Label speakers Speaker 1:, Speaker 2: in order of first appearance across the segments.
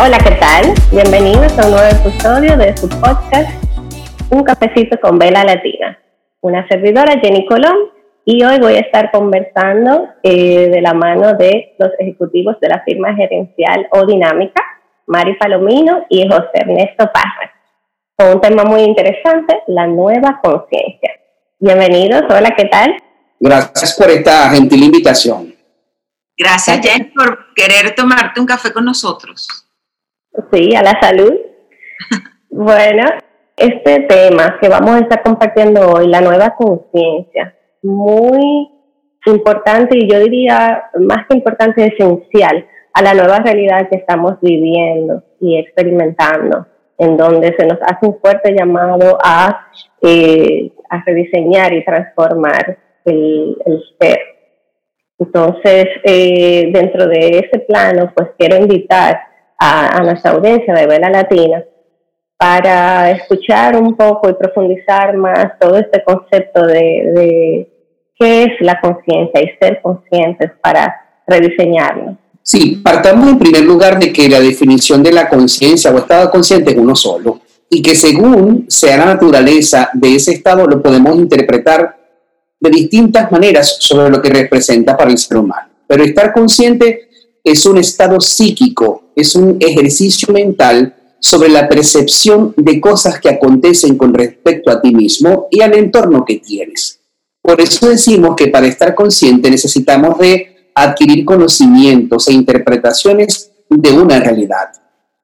Speaker 1: Hola, ¿qué tal? Bienvenidos a un nuevo episodio de su podcast Un cafecito con vela latina. Una servidora, Jenny Colón, y hoy voy a estar conversando eh, de la mano de los ejecutivos de la firma gerencial O Dinámica, Mari Palomino y José Ernesto Parra, con un tema muy interesante, la nueva conciencia. Bienvenidos, hola, ¿qué tal?
Speaker 2: Gracias por esta gentil invitación.
Speaker 3: Gracias, Jen, por querer tomarte un café con nosotros.
Speaker 1: Sí, a la salud. bueno, este tema que vamos a estar compartiendo hoy, la nueva conciencia, muy importante y yo diría más que importante, esencial a la nueva realidad que estamos viviendo y experimentando, en donde se nos hace un fuerte llamado a, eh, a rediseñar y transformar el, ser. Entonces, eh, dentro de ese plano, pues quiero invitar a, nuestra audiencia de Vela Latina para escuchar un poco y profundizar más todo este concepto de, de qué es la conciencia y ser conscientes para rediseñarlo.
Speaker 2: Sí, partamos en primer lugar de que la definición de la conciencia o estado consciente es uno solo y que según sea la naturaleza de ese estado lo podemos interpretar de distintas maneras sobre lo que representa para el ser humano. Pero estar consciente es un estado psíquico, es un ejercicio mental sobre la percepción de cosas que acontecen con respecto a ti mismo y al entorno que tienes. Por eso decimos que para estar consciente necesitamos de adquirir conocimientos e interpretaciones de una realidad.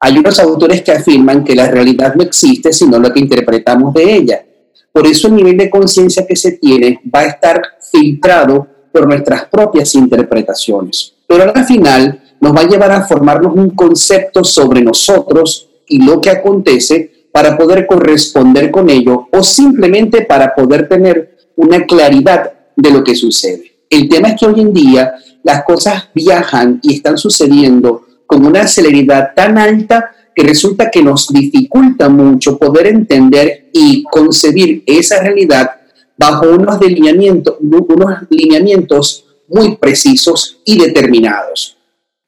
Speaker 2: Hay unos autores que afirman que la realidad no existe sino lo que interpretamos de ella. Por eso el nivel de conciencia que se tiene va a estar filtrado por nuestras propias interpretaciones. Pero al final nos va a llevar a formarnos un concepto sobre nosotros y lo que acontece para poder corresponder con ello o simplemente para poder tener una claridad de lo que sucede. El tema es que hoy en día las cosas viajan y están sucediendo con una celeridad tan alta que resulta que nos dificulta mucho poder entender y concebir esa realidad bajo unos unos lineamientos muy precisos y determinados.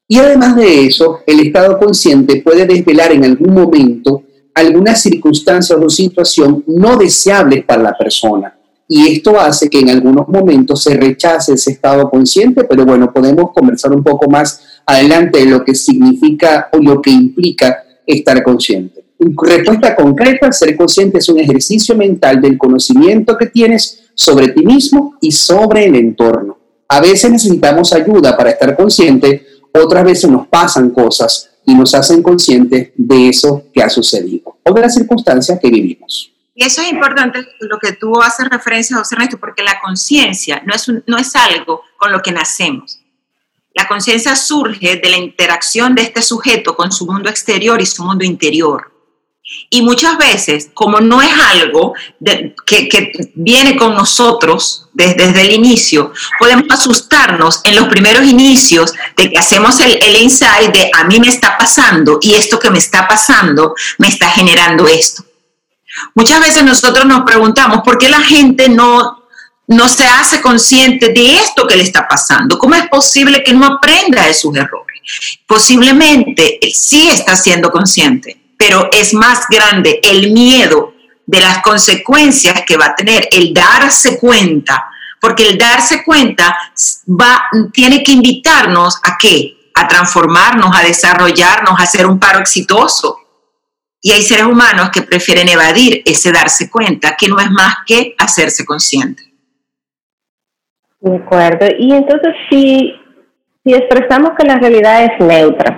Speaker 2: Y además de eso, el estado consciente puede desvelar en algún momento algunas circunstancias o situación no deseables para la persona y esto hace que en algunos momentos se rechace ese estado consciente, pero bueno, podemos conversar un poco más adelante de lo que significa o lo que implica estar consciente. Respuesta concreta, ser consciente es un ejercicio mental del conocimiento que tienes sobre ti mismo y sobre el entorno. A veces necesitamos ayuda para estar consciente, otras veces nos pasan cosas y nos hacen conscientes de eso que ha sucedido o de las circunstancias que vivimos.
Speaker 3: Y eso es importante lo que tú haces referencia, José Ernesto, porque la conciencia no no es algo con lo que nacemos. La conciencia surge de la interacción de este sujeto con su mundo exterior y su mundo interior. Y muchas veces, como no es algo que, viene con nosotros desde, el inicio, podemos asustarnos en los primeros inicios de que hacemos el, el insight de a mí me está pasando y esto que me está pasando me está generando esto. Muchas veces nosotros nos preguntamos por qué la gente no, no se hace consciente de esto que le está pasando. ¿Cómo es posible que no aprenda de sus errores? Posiblemente sí está siendo consciente, pero es más grande el miedo de las consecuencias que va a tener el darse cuenta, porque el darse cuenta va, tiene que invitarnos a qué? A transformarnos, a desarrollarnos, a hacer un paro exitoso. Y hay seres humanos que prefieren evadir ese darse cuenta, que no es más que hacerse consciente.
Speaker 1: De acuerdo. Y entonces, si, si expresamos que la realidad es neutra,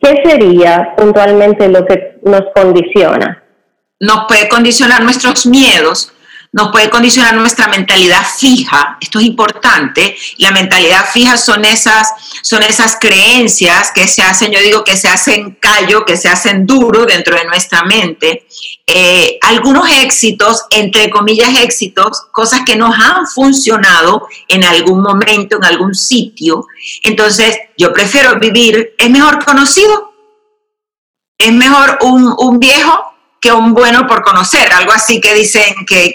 Speaker 1: ¿qué sería puntualmente lo que nos condiciona?
Speaker 3: Nos puede condicionar nuestros miedos, nos puede condicionar nuestra mentalidad fija. Esto es importante. La mentalidad fija son esas, son esas creencias que se hacen, yo digo que se hacen callo, que se hacen duro dentro de nuestra mente. Eh, algunos éxitos, entre comillas éxitos, cosas que nos han funcionado en algún momento, en algún sitio. Entonces, yo prefiero vivir, es mejor conocido, es mejor un, un viejo que un bueno por conocer, algo así que dicen que,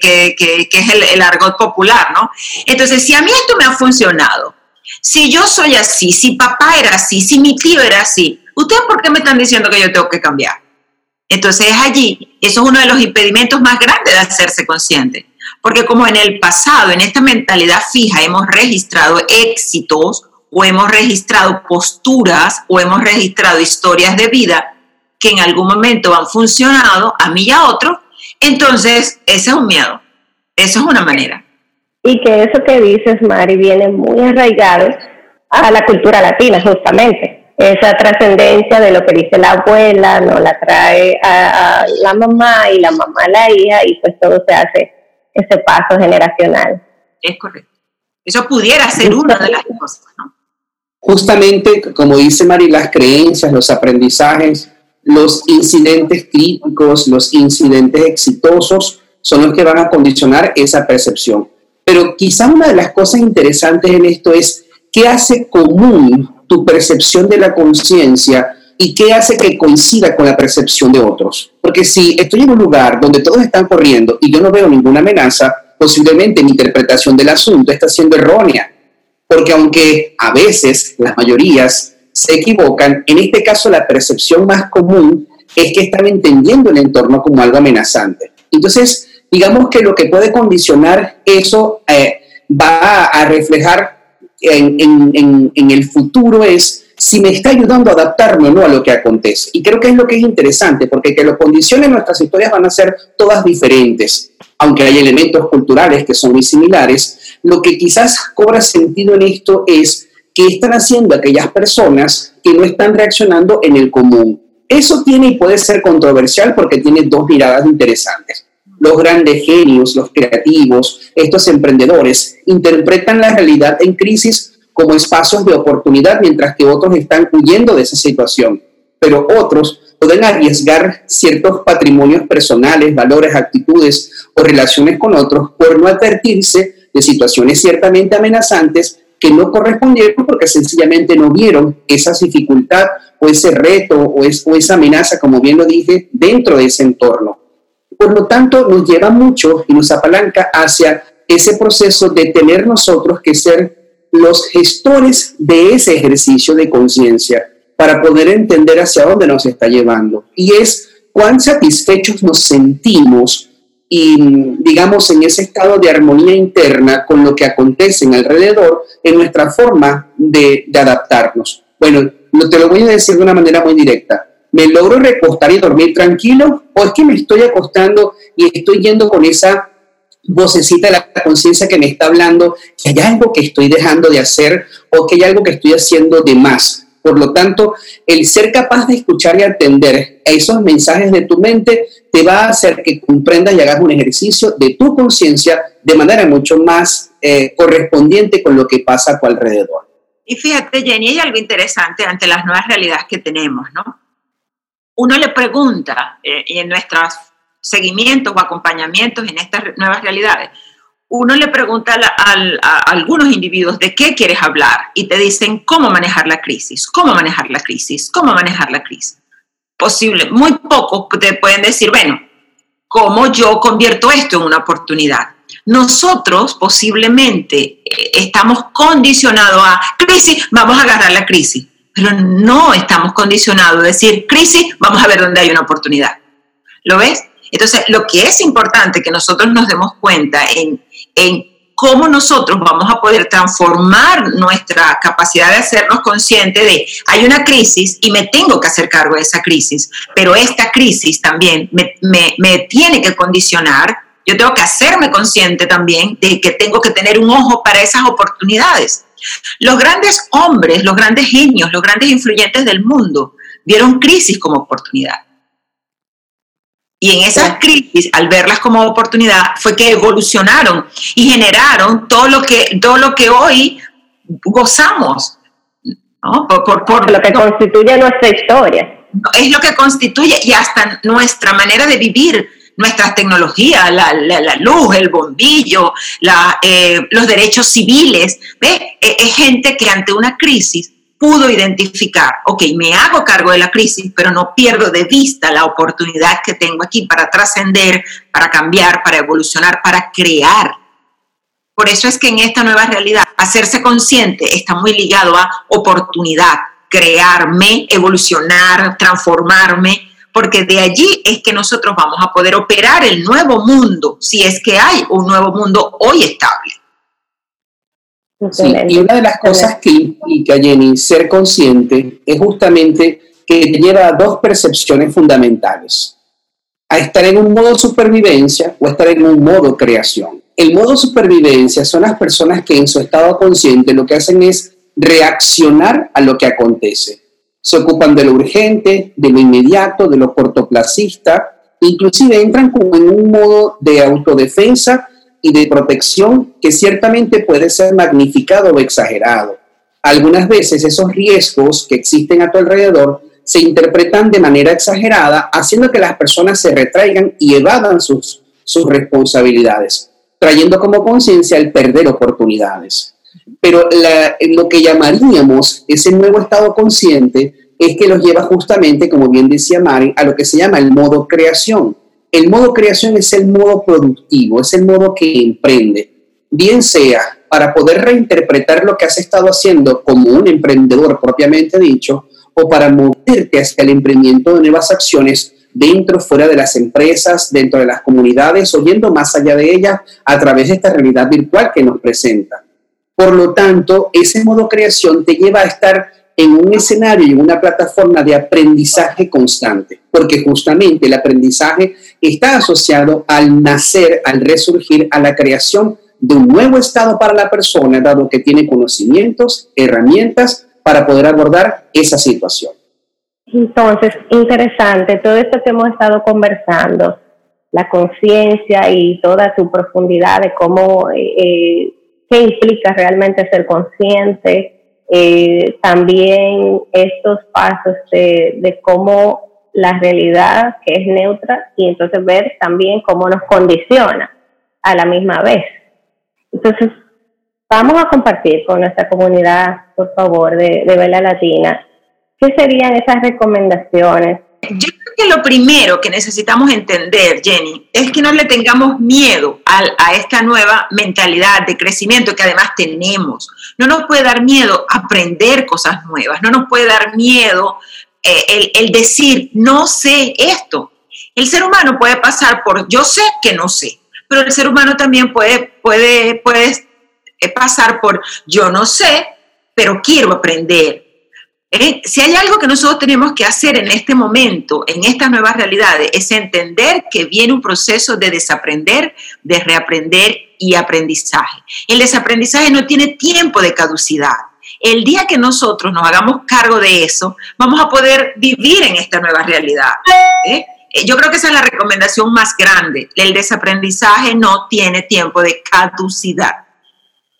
Speaker 3: es el, el, argot popular, ¿no? Entonces, si a mí esto me ha funcionado, si yo soy así, si papá era así, si mi tío era así, ¿ustedes por qué me están diciendo que yo tengo que cambiar? Entonces es allí, eso es uno de los impedimentos más grandes de hacerse consciente. Porque como en el pasado, en esta mentalidad fija, hemos registrado éxitos o hemos registrado posturas o hemos registrado historias de vida que en algún momento han funcionado a mí y a otro, entonces ese es un miedo, eso es una manera.
Speaker 1: Y que eso que dices, Mari, viene muy arraigado a la cultura latina, justamente. Esa trascendencia de lo que dice la abuela, no la trae a, a la mamá y la mamá a la hija y pues todo se hace ese paso generacional.
Speaker 3: Es correcto. Eso pudiera ser una de las cosas, ¿no?
Speaker 2: Justamente, como dice Mari, las creencias, los aprendizajes, los incidentes críticos, los incidentes exitosos son los que van a condicionar esa percepción. Pero quizá una de las cosas interesantes en esto es qué hace común tu percepción de la conciencia y qué hace que coincida con la percepción de otros. Porque si estoy en un lugar donde todos están corriendo y yo no veo ninguna amenaza, posiblemente mi interpretación del asunto está siendo errónea. Porque aunque a veces las mayorías se equivocan, en este caso la percepción más común es que están entendiendo el entorno como algo amenazante. Entonces, digamos que lo que puede condicionar eso eh, va a reflejar en, en, el futuro es si me está ayudando a adaptarme o no a lo que acontece. Y creo que es lo que es interesante, porque que lo condicione nuestras historias van a ser todas diferentes, aunque hay elementos culturales que son muy similares. Lo que quizás cobra sentido en esto es qué están haciendo aquellas personas que no están reaccionando en el común. Eso tiene y puede ser controversial porque tiene dos miradas interesantes. Los grandes genios, los creativos, estos emprendedores interpretan la realidad en crisis como espacios de oportunidad, mientras que otros están huyendo de esa situación. Pero otros pueden arriesgar ciertos patrimonios personales, valores, actitudes o relaciones con otros por no advertirse de situaciones ciertamente amenazantes que no correspondieron porque sencillamente no vieron esa dificultad o ese reto o, o esa amenaza, como bien lo dije, dentro de ese entorno. Por lo tanto, nos lleva mucho y nos apalanca hacia ese proceso de tener nosotros que ser los gestores de ese ejercicio de conciencia para poder entender hacia dónde nos está llevando. Y es cuán satisfechos nos sentimos y digamos en ese estado de armonía interna con lo que acontece en alrededor en nuestra forma de, adaptarnos. Bueno, te lo voy a decir de una manera muy directa. ¿Me logro recostar y dormir tranquilo? ¿O es que me estoy acostando y estoy yendo con esa vocecita de la conciencia que me está hablando que hay algo que estoy dejando de hacer o que hay algo que estoy haciendo de más? Por lo tanto, el ser capaz de escuchar y atender a esos mensajes de tu mente te va a hacer que comprendas y hagas un ejercicio de tu conciencia de manera mucho más eh, correspondiente con lo que pasa a tu alrededor.
Speaker 3: Y fíjate, Jenny, hay algo interesante ante las nuevas realidades que tenemos, ¿no? Uno le pregunta eh, en nuestros seguimientos o acompañamientos en estas nuevas realidades, uno le pregunta a, algunos individuos de qué quieres hablar y te dicen cómo manejar la crisis, cómo manejar la crisis, cómo manejar la crisis. Posible, muy pocos te pueden decir, bueno, ¿cómo yo convierto esto en una oportunidad? Nosotros posiblemente eh, estamos condicionados a crisis, vamos a agarrar la crisis, pero no estamos condicionados a decir crisis, vamos a ver dónde hay una oportunidad. ¿Lo ves? Entonces, lo que es importante que nosotros nos demos cuenta en, en cómo nosotros vamos a poder transformar nuestra capacidad de hacernos conscientes de hay una crisis y me tengo que hacer cargo de esa crisis, pero esta crisis también me, me, me tiene que condicionar, yo tengo que hacerme consciente también de que tengo que tener un ojo para esas oportunidades. Los grandes hombres, los grandes genios, los grandes influyentes del mundo vieron crisis como oportunidad. Y en esas crisis, al verlas como oportunidad, fue que evolucionaron y generaron todo lo que, todo lo que hoy gozamos.
Speaker 1: ¿no? Por, por, lo que constituye nuestra historia.
Speaker 3: Es lo que constituye y hasta nuestra manera de vivir, nuestras tecnologías, la, la, luz, el bombillo, la, eh, los derechos civiles. ¿ve? E, es gente que ante una crisis pudo identificar, ok, me hago cargo de la crisis, pero no pierdo de vista la oportunidad que tengo aquí para trascender, para cambiar, para evolucionar, para crear. Por eso es que en esta nueva realidad, hacerse consciente está muy ligado a oportunidad, crearme, evolucionar, transformarme, porque de allí es que nosotros vamos a poder operar el nuevo mundo, si es que hay un nuevo mundo hoy estable.
Speaker 2: Sí, y una de las cosas que implica, Jenny, ser consciente es justamente que lleva a dos percepciones fundamentales. A estar en un modo supervivencia o estar en un modo creación. El modo supervivencia son las personas que en su estado consciente lo que hacen es reaccionar a lo que acontece. Se ocupan de lo urgente, de lo inmediato, de lo cortoplacista, inclusive entran como en un modo de autodefensa y de protección que ciertamente puede ser magnificado o exagerado. Algunas veces esos riesgos que existen a tu alrededor se interpretan de manera exagerada, haciendo que las personas se retraigan y evadan sus, sus responsabilidades, trayendo como conciencia el perder oportunidades. Pero lo que llamaríamos ese nuevo estado consciente es que los lleva justamente, como bien decía Mari, a lo que se llama el modo creación el modo creación es el modo productivo, es el modo que emprende, bien sea para poder reinterpretar lo que has estado haciendo como un emprendedor propiamente dicho, o para moverte hacia el emprendimiento de nuevas acciones dentro, fuera de las empresas, dentro de las comunidades o yendo más allá de ellas a través de esta realidad virtual que nos presenta. Por lo tanto, ese modo creación te lleva a estar en un escenario y una plataforma de aprendizaje constante, porque justamente el aprendizaje está asociado al nacer, al resurgir, a la creación de un nuevo estado para la persona, dado que tiene conocimientos, herramientas para poder abordar esa situación.
Speaker 1: Entonces, interesante todo esto que hemos estado conversando, la conciencia y toda su profundidad de cómo, eh, eh, qué implica realmente ser consciente, eh, también estos pasos de, de cómo la realidad que es neutra y entonces ver también cómo nos condiciona a la misma vez. Entonces, vamos a compartir con nuestra comunidad, por favor, de, de Vela Latina, qué serían esas recomendaciones
Speaker 3: yo creo que lo primero que necesitamos entender, Jenny, es que no le tengamos miedo a, esta nueva mentalidad de crecimiento que además tenemos. No nos puede dar miedo aprender cosas nuevas, no nos puede dar miedo eh, el, decir, no sé esto. El ser humano puede pasar por yo sé que no sé, pero el ser humano también puede, puede, puede eh, pasar por yo no sé, pero quiero aprender ¿Eh? Si hay algo que nosotros tenemos que hacer en este momento, en estas nuevas realidades, es entender que viene un proceso de desaprender, de reaprender y aprendizaje. El desaprendizaje no tiene tiempo de caducidad. El día que nosotros nos hagamos cargo de eso, vamos a poder vivir en esta nueva realidad. ¿eh? Eh, yo creo que esa es la recomendación más grande. El desaprendizaje no tiene tiempo de caducidad.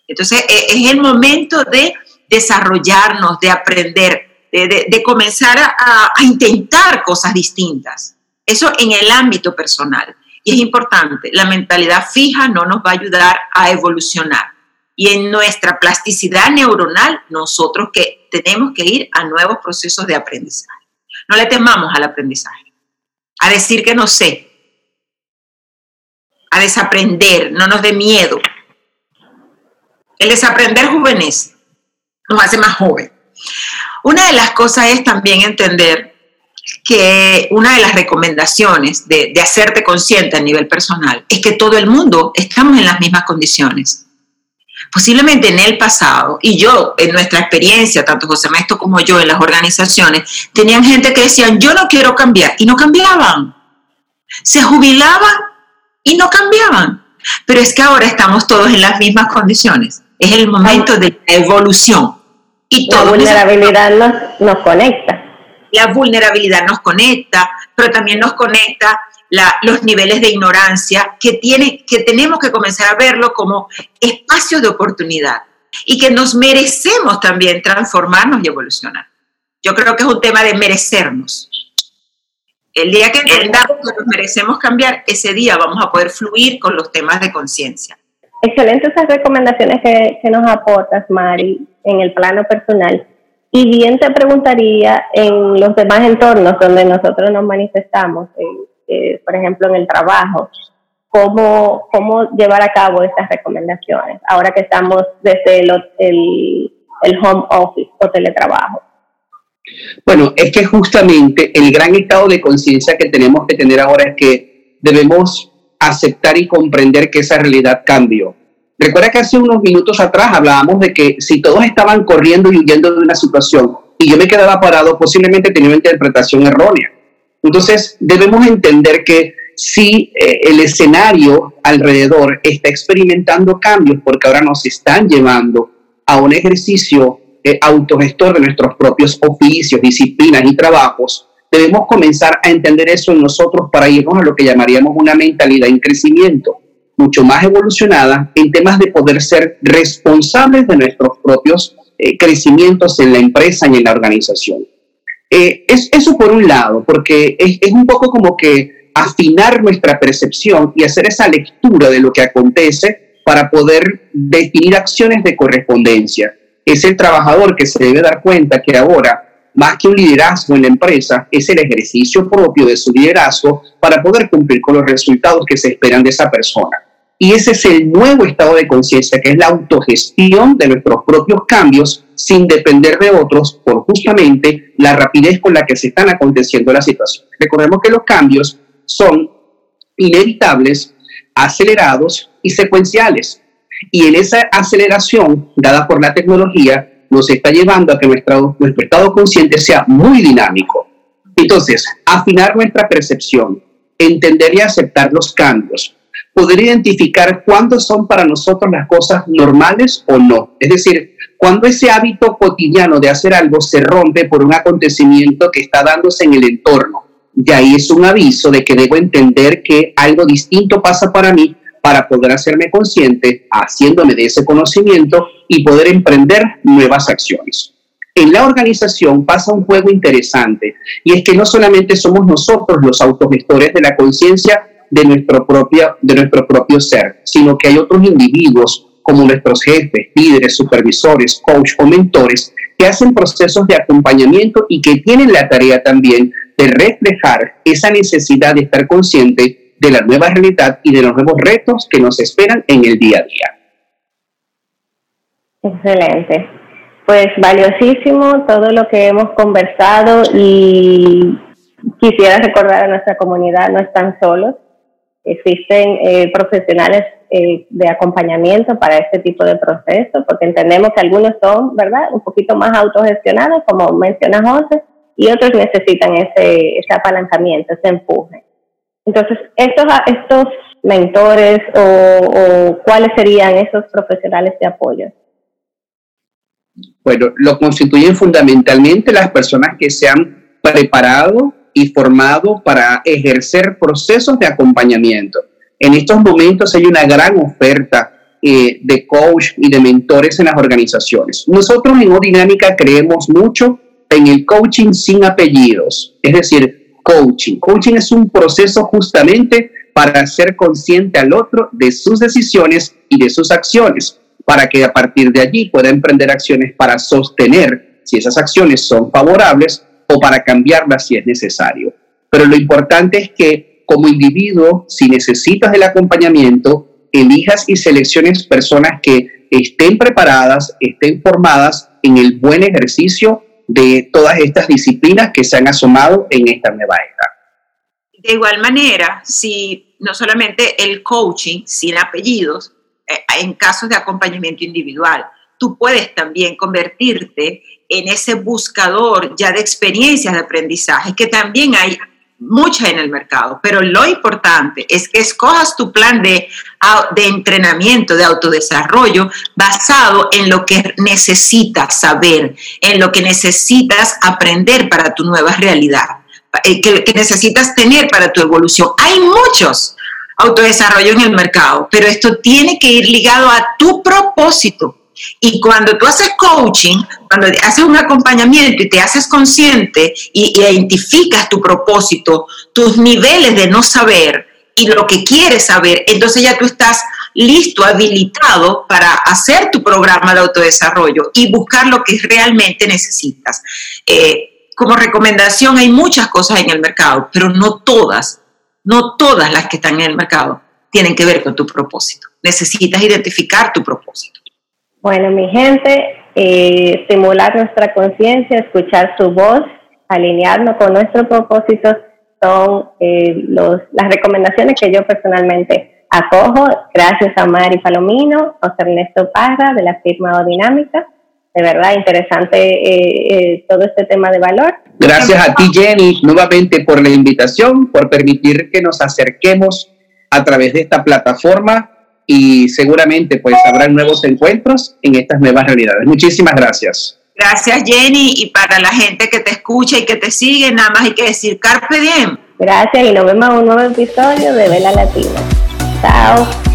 Speaker 3: Entonces, es el momento de desarrollarnos, de aprender, de, comenzar a, intentar cosas distintas. Eso en el ámbito personal. Y es importante, la mentalidad fija no nos va a ayudar a evolucionar. Y en nuestra plasticidad neuronal, nosotros que tenemos que ir a nuevos procesos de aprendizaje. No le temamos al aprendizaje, a decir que no sé, a desaprender, no nos dé miedo. El desaprender juvenés nos hace más joven. Una de las cosas es también entender que una de las recomendaciones de, hacerte consciente a nivel personal es que todo el mundo estamos en las mismas condiciones. Posiblemente en el pasado, y yo, en nuestra experiencia, tanto José Maestro como yo en las organizaciones, tenían gente que decían, yo no quiero cambiar, y no cambiaban. Se jubilaban y no cambiaban. Pero es que ahora estamos todos en las mismas condiciones. Es el momento de la evolución.
Speaker 1: Y la vulnerabilidad nos, nos, conecta.
Speaker 3: La vulnerabilidad nos conecta, pero también nos conecta los niveles de ignorancia que, tiene, que tenemos que comenzar a verlo como espacios de oportunidad y que nos merecemos también transformarnos y evolucionar. Yo creo que es un tema de merecernos. El día que entendamos que nos merecemos cambiar, ese día vamos a poder fluir con los temas de conciencia.
Speaker 1: Excelentes esas recomendaciones que, que, nos aportas, Mari, en el plano personal. Y bien te preguntaría en los demás entornos donde nosotros nos manifestamos, eh, por ejemplo en el trabajo, cómo, cómo llevar a cabo estas recomendaciones, ahora que estamos desde el, el, el home office o teletrabajo.
Speaker 2: Bueno, es que justamente el gran estado de conciencia que tenemos que tener ahora es que debemos aceptar y comprender que esa realidad cambió. Recuerda que hace unos minutos atrás hablábamos de que si todos estaban corriendo y huyendo de una situación y yo me quedaba parado, posiblemente tenía una interpretación errónea. Entonces, debemos entender que si eh, el escenario alrededor está experimentando cambios, porque ahora nos están llevando a un ejercicio autogestor de nuestros propios oficios, disciplinas y trabajos, debemos comenzar a entender eso en nosotros para irnos a lo que llamaríamos una mentalidad en crecimiento, mucho más evolucionada en temas de poder ser responsables de nuestros propios eh, crecimientos en la empresa y en la organización. Eh, es eso por un lado, porque es, es un poco como que afinar nuestra percepción y hacer esa lectura de lo que acontece para poder definir acciones de correspondencia. Es el trabajador que se debe dar cuenta que ahora más que un liderazgo en la empresa, es el ejercicio propio de su liderazgo para poder cumplir con los resultados que se esperan de esa persona. Y ese es el nuevo estado de conciencia, que es la autogestión de nuestros propios cambios sin depender de otros por justamente la rapidez con la que se están aconteciendo las situaciones. Recordemos que los cambios son inevitables, acelerados y secuenciales. Y en esa aceleración dada por la tecnología, nos está llevando a que nuestro, nuestro estado consciente sea muy dinámico. Entonces, afinar nuestra percepción, entender y aceptar los cambios, poder identificar cuándo son para nosotros las cosas normales o no. Es decir, cuando ese hábito cotidiano de hacer algo se rompe por un acontecimiento que está dándose en el entorno. Y ahí es un aviso de que debo entender que algo distinto pasa para mí para poder hacerme consciente, haciéndome de ese conocimiento y poder emprender nuevas acciones. En la organización pasa un juego interesante y es que no solamente somos nosotros los autogestores de la conciencia de, nuestro propio, de nuestro propio ser, sino que hay otros individuos como nuestros jefes, líderes, supervisores, coach o mentores que hacen procesos de acompañamiento y que tienen la tarea también de reflejar esa necesidad de estar consciente de la nueva realidad y de los nuevos retos que nos esperan en el día a día.
Speaker 1: Excelente. Pues valiosísimo todo lo que hemos conversado y quisiera recordar a nuestra comunidad, no están solos, existen eh, profesionales eh, de acompañamiento para este tipo de procesos, porque entendemos que algunos son, ¿verdad?, un poquito más autogestionados, como menciona José, y otros necesitan ese, ese apalancamiento, ese empuje. Entonces, estos, estos mentores o, cuáles serían esos profesionales de apoyo?
Speaker 2: Bueno, lo constituyen fundamentalmente las personas que se han preparado y formado para ejercer procesos de acompañamiento. En estos momentos hay una gran oferta eh, de coach y de mentores en las organizaciones. Nosotros en Odinámica creemos mucho en el coaching sin apellidos, es decir, coaching. Coaching es un proceso justamente para ser consciente al otro de sus decisiones y de sus acciones, para que a partir de allí pueda emprender acciones para sostener si esas acciones son favorables o para cambiarlas si es necesario. Pero lo importante es que como individuo, si necesitas el acompañamiento, elijas y selecciones personas que estén preparadas, estén formadas en el buen ejercicio de todas estas disciplinas que se han asomado en esta nueva era.
Speaker 3: De igual manera, si no solamente el coaching sin apellidos, eh, en casos de acompañamiento individual, tú puedes también convertirte en ese buscador ya de experiencias de aprendizaje, que también hay mucha en el mercado, pero lo importante es que escojas tu plan de, de entrenamiento, de autodesarrollo, basado en lo que necesitas saber, en lo que necesitas aprender para tu nueva realidad, eh, que, que necesitas tener para tu evolución. Hay muchos autodesarrollo en el mercado, pero esto tiene que ir ligado a tu propósito y cuando tú haces coaching, cuando haces un acompañamiento y te haces consciente y, identificas tu propósito, tus niveles de no saber y lo que quieres saber, entonces ya tú estás listo, habilitado para hacer tu programa de autodesarrollo y buscar lo que realmente necesitas. Eh, como recomendación, hay muchas cosas en el mercado, pero no todas, no todas las que están en el mercado tienen que ver con tu propósito. Necesitas identificar tu propósito.
Speaker 1: Bueno, mi gente, eh, estimular nuestra conciencia, escuchar su voz, alinearnos con nuestros propósitos, son eh, las recomendaciones que yo personalmente acojo, gracias a Mari Palomino, José Ernesto Parra de la firma Dinámica. De verdad, interesante eh, todo este tema de valor.
Speaker 2: Gracias a ti, Jenny, nuevamente por la invitación, por permitir que nos acerquemos a través de esta plataforma y seguramente pues habrá nuevos encuentros en estas nuevas realidades. Muchísimas gracias.
Speaker 3: Gracias Jenny y para la gente que te escucha y que te sigue, nada más hay que decir Carpe Diem.
Speaker 1: Gracias y nos vemos en un nuevo episodio de Vela Latina. Chao.